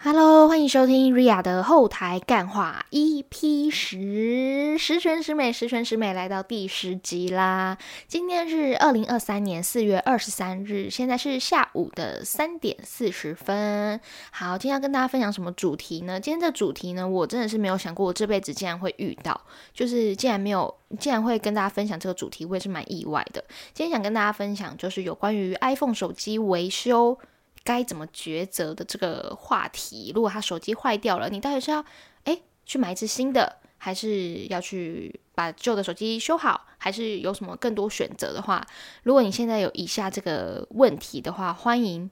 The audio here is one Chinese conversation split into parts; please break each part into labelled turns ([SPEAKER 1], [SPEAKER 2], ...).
[SPEAKER 1] Hello，欢迎收听 Ria 的后台干话 EP 十，十全十美，十全十美，来到第十集啦。今天是二零二三年四月二十三日，现在是下午的三点四十分。好，今天要跟大家分享什么主题呢？今天这主题呢，我真的是没有想过，我这辈子竟然会遇到，就是竟然没有，竟然会跟大家分享这个主题，我也是蛮意外的。今天想跟大家分享，就是有关于 iPhone 手机维修。该怎么抉择的这个话题？如果他手机坏掉了，你到底是要诶去买一只新的，还是要去把旧的手机修好，还是有什么更多选择的话？如果你现在有以下这个问题的话，欢迎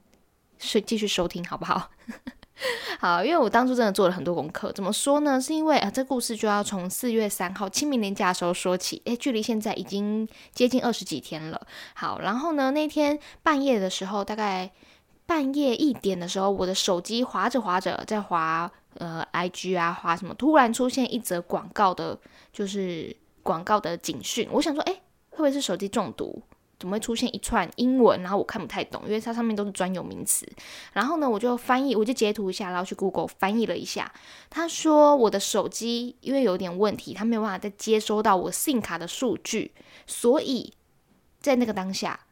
[SPEAKER 1] 是继续收听，好不好？好，因为我当初真的做了很多功课。怎么说呢？是因为啊，这故事就要从四月三号清明年假的时候说起。诶，距离现在已经接近二十几天了。好，然后呢，那天半夜的时候，大概。半夜一点的时候，我的手机滑着滑着，在滑呃 I G 啊，滑什么，突然出现一则广告的，就是广告的警讯。我想说，哎，会不会是手机中毒？怎么会出现一串英文？然后我看不太懂，因为它上面都是专有名词。然后呢，我就翻译，我就截图一下，然后去 Google 翻译了一下。他说我的手机因为有点问题，他没有办法再接收到我 SIM 卡的数据，所以在那个当下。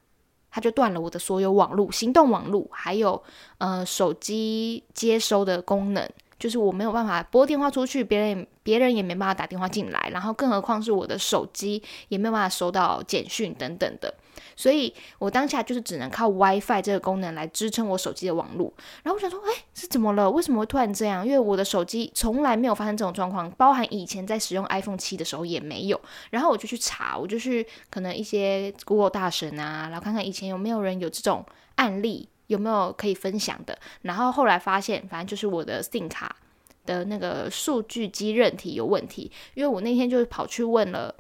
[SPEAKER 1] 它就断了我的所有网络、行动网络，还有呃手机接收的功能，就是我没有办法拨电话出去，别人别人也没办法打电话进来，然后更何况是我的手机也没有办法收到简讯等等的。所以我当下就是只能靠 WiFi 这个功能来支撑我手机的网络。然后我想说，哎，是怎么了？为什么会突然这样？因为我的手机从来没有发生这种状况，包含以前在使用 iPhone 七的时候也没有。然后我就去查，我就去可能一些 Google 大神啊，然后看看以前有没有人有这种案例，有没有可以分享的。然后后来发现，反正就是我的 SIM 卡的那个数据机韧体有问题。因为我那天就是跑去问了。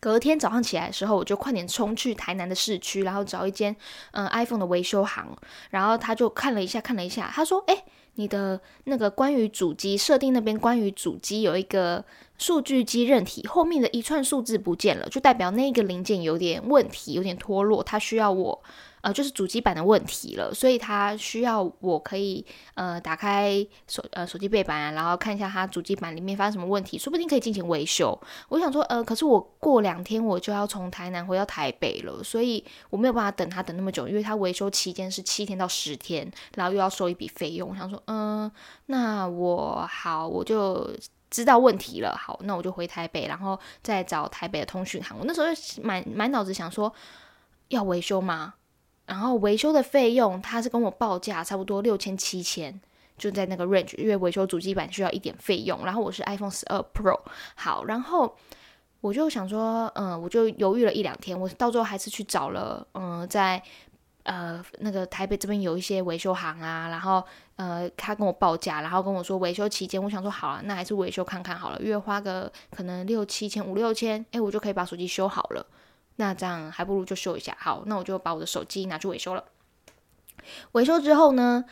[SPEAKER 1] 隔天早上起来的时候，我就快点冲去台南的市区，然后找一间嗯 iPhone 的维修行，然后他就看了一下，看了一下，他说：“哎，你的那个关于主机设定那边，关于主机有一个数据机韧体后面的一串数字不见了，就代表那个零件有点问题，有点脱落，他需要我。”呃，就是主机板的问题了，所以它需要我可以呃打开手呃手机背板，然后看一下它主机板里面发生什么问题，说不定可以进行维修。我想说，呃，可是我过两天我就要从台南回到台北了，所以我没有办法等他等那么久，因为他维修期间是七天到十天，然后又要收一笔费用。我想说，嗯，那我好，我就知道问题了。好，那我就回台北，然后再找台北的通讯行。我那时候满满脑子想说，要维修吗？然后维修的费用，他是跟我报价差不多六千七千，就在那个 range，因为维修主机板需要一点费用。然后我是 iPhone 十二 Pro，好，然后我就想说，嗯，我就犹豫了一两天，我到最后还是去找了，嗯，在呃那个台北这边有一些维修行啊，然后呃他跟我报价，然后跟我说维修期间，我想说好了，那还是维修看看好了，因为花个可能六七千五六千，哎，我就可以把手机修好了。那这样还不如就修一下。好，那我就把我的手机拿去维修了。维修之后呢，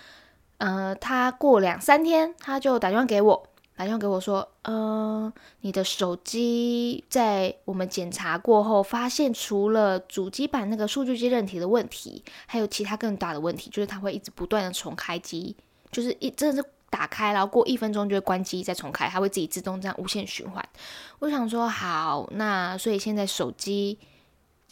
[SPEAKER 1] 呃，他过两三天，他就打电话给我，打电话给我说，呃，你的手机在我们检查过后，发现除了主机板那个数据机韧体的问题，还有其他更大的问题，就是它会一直不断的重开机，就是一真的是打开，然后过一分钟就会关机再重开，它会自己自动这样无限循环。我想说，好，那所以现在手机。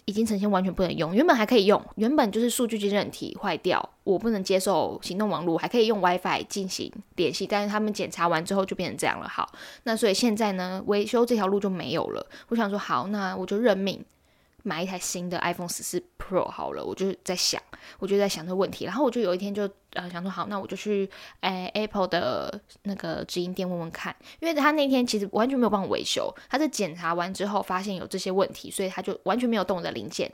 [SPEAKER 1] 已经呈现完全不能用，原本还可以用，原本就是数据机韧体坏掉，我不能接受行动网络，还可以用 WiFi 进行联系，但是他们检查完之后就变成这样了。好，那所以现在呢，维修这条路就没有了。我想说，好，那我就认命。买一台新的 iPhone 十四 Pro 好了，我就在想，我就在想这个问题，然后我就有一天就呃想说，好，那我就去哎 Apple 的那个直营店问问看，因为他那天其实完全没有帮我维修，他在检查完之后发现有这些问题，所以他就完全没有动我的零件，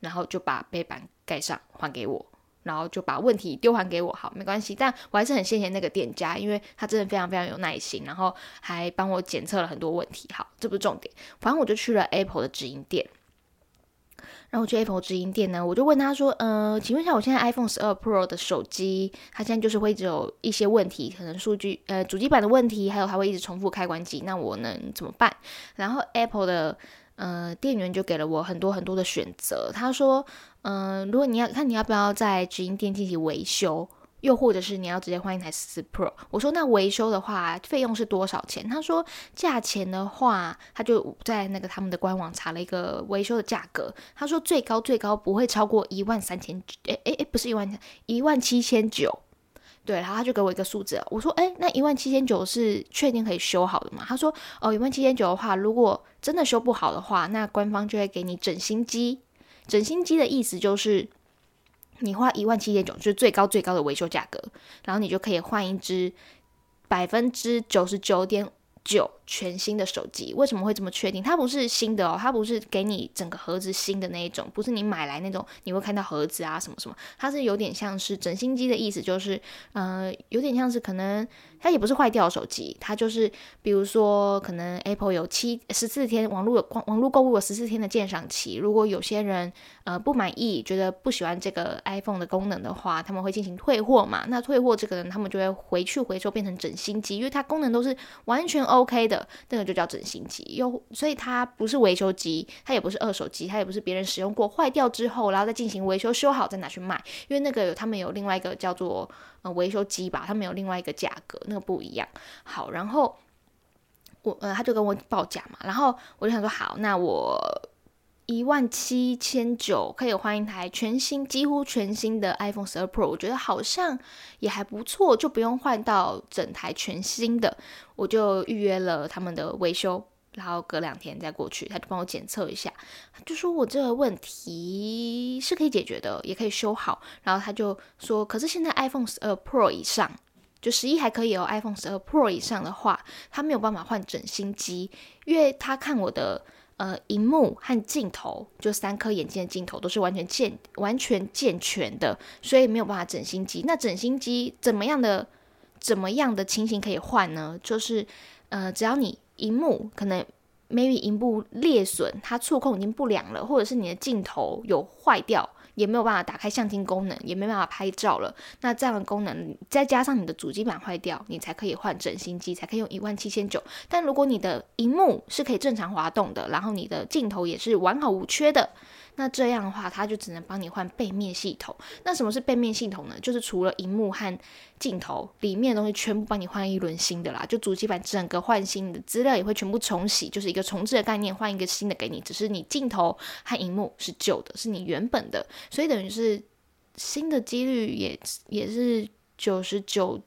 [SPEAKER 1] 然后就把背板盖上还给我，然后就把问题丢还给我，好，没关系，但我还是很谢谢那个店家，因为他真的非常非常有耐心，然后还帮我检测了很多问题，好，这不是重点，反正我就去了 Apple 的直营店。然后我去 Apple 直营店呢，我就问他说：“呃，请问一下，我现在 iPhone 十二 Pro 的手机，它现在就是会只有一些问题，可能数据呃主机板的问题，还有它会一直重复开关机，那我能怎么办？”然后 Apple 的呃店员就给了我很多很多的选择，他说：“嗯，如果你要看你要不要在直营店进行维修，又或者是你要直接换一台十四 Pro，我说那维修的话费用是多少钱？他说价钱的话，他就在那个他们的官网查了一个维修的价格，他说最高最高不会超过一万三千，诶诶诶，不是一万，一万七千九。对，然后他就给我一个数字，我说诶，那一万七千九是确定可以修好的吗？他说哦，一万七千九的话，如果真的修不好的话，那官方就会给你整新机。整新机的意思就是。你花一万七千九，就是最高最高的维修价格，然后你就可以换一支百分之九十九点九全新的手机。为什么会这么确定？它不是新的哦，它不是给你整个盒子新的那一种，不是你买来那种你会看到盒子啊什么什么，它是有点像是整新机的意思，就是呃，有点像是可能。它也不是坏掉手机，它就是比如说，可能 Apple 有七十四天网络有网络购物有十四天的鉴赏期。如果有些人呃不满意，觉得不喜欢这个 iPhone 的功能的话，他们会进行退货嘛？那退货这个人，他们就会回去回收变成整新机，因为它功能都是完全 OK 的，那个就叫整新机。又所以它不是维修机，它也不是二手机，它也不是别人使用过坏掉之后，然后再进行维修修好再拿去卖，因为那个有他们有另外一个叫做。呃，维修机吧，他们有另外一个价格，那个不一样。好，然后我呃，他就跟我报价嘛，然后我就想说，好，那我一万七千九可以换一台全新、几乎全新的 iPhone 十二 Pro，我觉得好像也还不错，就不用换到整台全新的，我就预约了他们的维修。然后隔两天再过去，他就帮我检测一下，就说我这个问题是可以解决的，也可以修好。然后他就说，可是现在 iPhone 十二 Pro 以上，就十一还可以哦，iPhone 十二 Pro 以上的话，他没有办法换整新机，因为他看我的呃荧幕和镜头，就三颗眼睛的镜头都是完全健完全健全的，所以没有办法整新机。那整新机怎么样的怎么样的情形可以换呢？就是呃，只要你。荧幕可能 maybe 荧幕裂损，它触控已经不良了，或者是你的镜头有坏掉，也没有办法打开相机功能，也没办法拍照了。那这样的功能再加上你的主机板坏掉，你才可以换整新机，才可以用一万七千九。但如果你的荧幕是可以正常滑动的，然后你的镜头也是完好无缺的。那这样的话，它就只能帮你换背面系统。那什么是背面系统呢？就是除了荧幕和镜头里面的东西，全部帮你换一轮新的啦。就主机板整个换新的，资料也会全部重洗，就是一个重置的概念，换一个新的给你。只是你镜头和荧幕是旧的，是你原本的，所以等于是新的几率也也是九十九。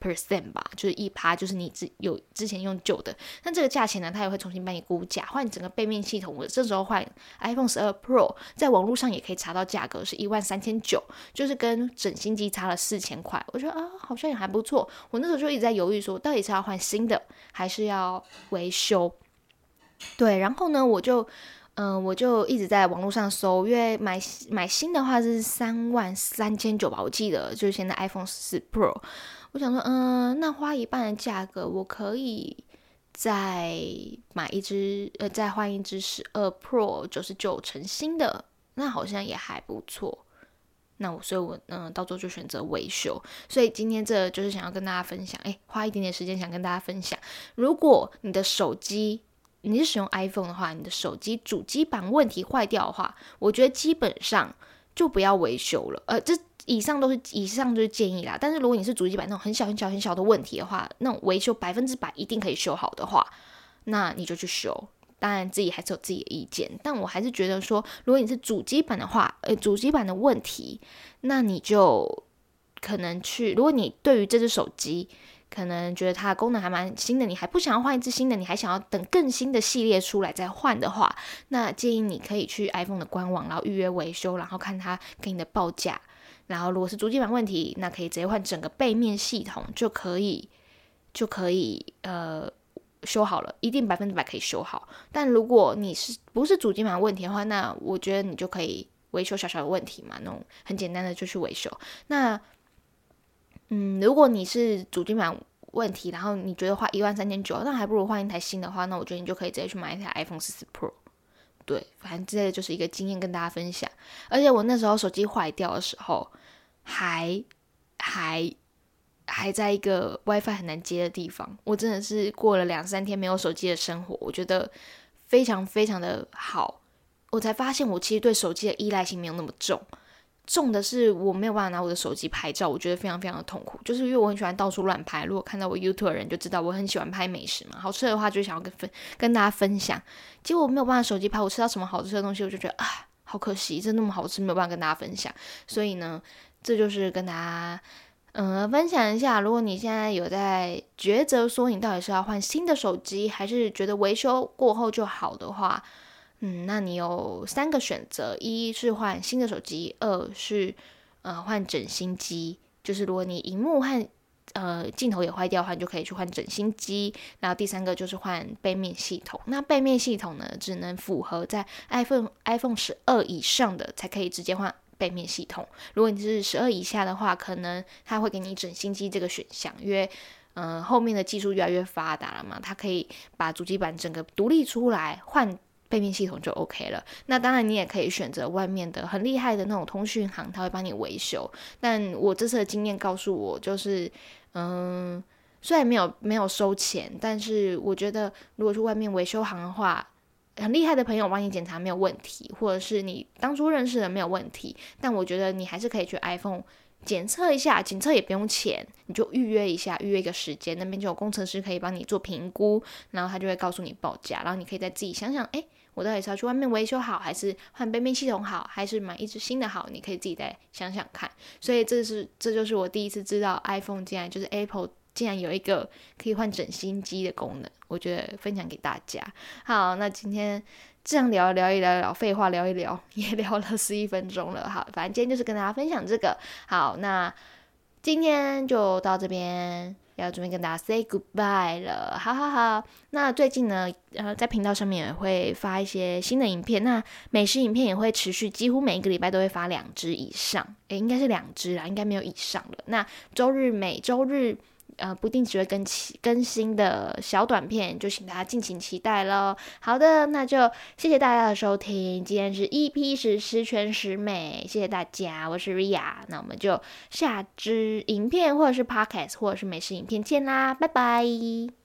[SPEAKER 1] Percent 吧，就是一趴，就是你之有之前用旧的，那这个价钱呢，它也会重新帮你估价，换整个背面系统。我这时候换 iPhone 十二 Pro，在网络上也可以查到价格是一万三千九，就是跟整新机差了四千块。我觉得啊，好像也还不错。我那时候就一直在犹豫，说到底是要换新的，还是要维修？对，然后呢，我就嗯，我就一直在网络上搜，因为买买新的话是三万三千九吧，我记得就是现在 iPhone 十四 Pro。我想说，嗯，那花一半的价格，我可以再买一支，呃，再换一支十二 Pro 九十九成新的，那好像也还不错。那我，所以我，嗯，到时候就选择维修。所以今天这就是想要跟大家分享，哎，花一点点时间想跟大家分享，如果你的手机你是使用 iPhone 的话，你的手机主机板问题坏掉的话，我觉得基本上就不要维修了，呃，这。以上都是以上就是建议啦，但是如果你是主机板那种很小很小很小的问题的话，那种维修百分之百一定可以修好的话，那你就去修。当然自己还是有自己的意见，但我还是觉得说，如果你是主机板的话，呃，主机板的问题，那你就可能去。如果你对于这只手机可能觉得它的功能还蛮新的，你还不想要换一只新的，你还想要等更新的系列出来再换的话，那建议你可以去 iPhone 的官网，然后预约维修，然后看它给你的报价。然后，如果是主机板问题，那可以直接换整个背面系统就可以，就可以呃修好了，一定百分之百可以修好。但如果你是不是主机板问题的话，那我觉得你就可以维修小小的问题嘛，那种很简单的就去维修。那嗯，如果你是主机板问题，然后你觉得花一万三千九，那还不如换一台新的话，那我觉得你就可以直接去买一台 iPhone 十四 Pro。对，反正这个就是一个经验跟大家分享。而且我那时候手机坏掉的时候。还还还在一个 WiFi 很难接的地方，我真的是过了两三天没有手机的生活，我觉得非常非常的好。我才发现我其实对手机的依赖性没有那么重，重的是我没有办法拿我的手机拍照，我觉得非常非常的痛苦。就是因为我很喜欢到处乱拍，如果看到我 YouTube 的人就知道我很喜欢拍美食嘛，好吃的话就想要跟分跟大家分享。结果我没有办法手机拍，我吃到什么好吃的东西，我就觉得啊，好可惜，这那么好吃，没有办法跟大家分享。所以呢，这就是跟大家嗯分享一下，如果你现在有在抉择说你到底是要换新的手机，还是觉得维修过后就好的话。嗯，那你有三个选择：一是换新的手机，二是呃换整新机。就是如果你荧幕和呃镜头也坏掉的话，你就可以去换整新机。然后第三个就是换背面系统。那背面系统呢，只能符合在 iPhone iPhone 十二以上的才可以直接换背面系统。如果你是十二以下的话，可能它会给你整新机这个选项，因为嗯后面的技术越来越发达了嘛，它可以把主机板整个独立出来换。背面系统就 OK 了。那当然，你也可以选择外面的很厉害的那种通讯行，他会帮你维修。但我这次的经验告诉我，就是，嗯，虽然没有没有收钱，但是我觉得，如果是外面维修行的话，很厉害的朋友帮你检查没有问题，或者是你当初认识的没有问题。但我觉得你还是可以去 iPhone 检测一下，检测也不用钱，你就预约一下，预约一个时间，那边就有工程师可以帮你做评估，然后他就会告诉你报价，然后你可以再自己想想，哎。我到底是要去外面维修好，还是换背面系统好，还是买一只新的好？你可以自己再想想看。所以这是这就是我第一次知道 iPhone 竟然就是 Apple 竟然有一个可以换整新机的功能，我觉得分享给大家。好，那今天这样聊聊一聊聊废话聊一聊，也聊了十一分钟了。好，反正今天就是跟大家分享这个。好，那今天就到这边。要准备跟大家 say goodbye 了，好好好。那最近呢，呃，在频道上面也会发一些新的影片，那美食影片也会持续，几乎每一个礼拜都会发两支以上，诶，应该是两支啦，应该没有以上了。那周日每周日。呃，不定只会更新更新的小短片，就请大家敬请期待喽。好的，那就谢谢大家的收听，今天是 EP 十十全十美，谢谢大家，我是 Ria，那我们就下支影片或者是 Podcast 或者是美食影片见啦，拜拜。